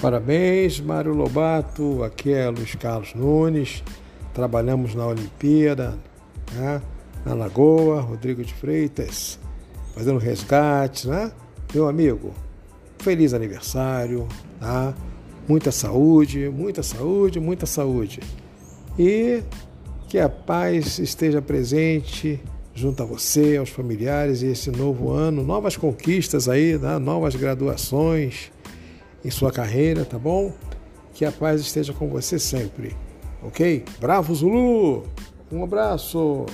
Parabéns, Mário Lobato. Aqui é Luiz Carlos Nunes. Trabalhamos na Olimpíada, né? na Lagoa, Rodrigo de Freitas, fazendo resgate, né? Meu amigo, feliz aniversário, tá? Muita saúde, muita saúde, muita saúde. E que a paz esteja presente junto a você, aos familiares e esse novo ano, novas conquistas aí, né? novas graduações em sua carreira, tá bom? Que a paz esteja com você sempre, ok? Bravo Zulu! Um abraço!